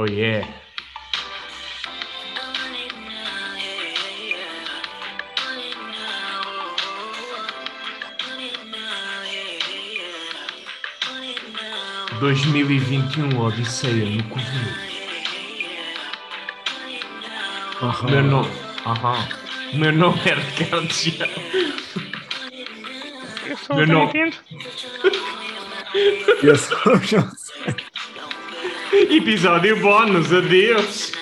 Oh yeah. Dois mil e vinte e um Odisseia no Covil. Aham. Meu nome. Aham. Meu nome é Ricardo Chiado. Eu sou Meu o nome-. Eu sou o João Episódio bónus, adeus.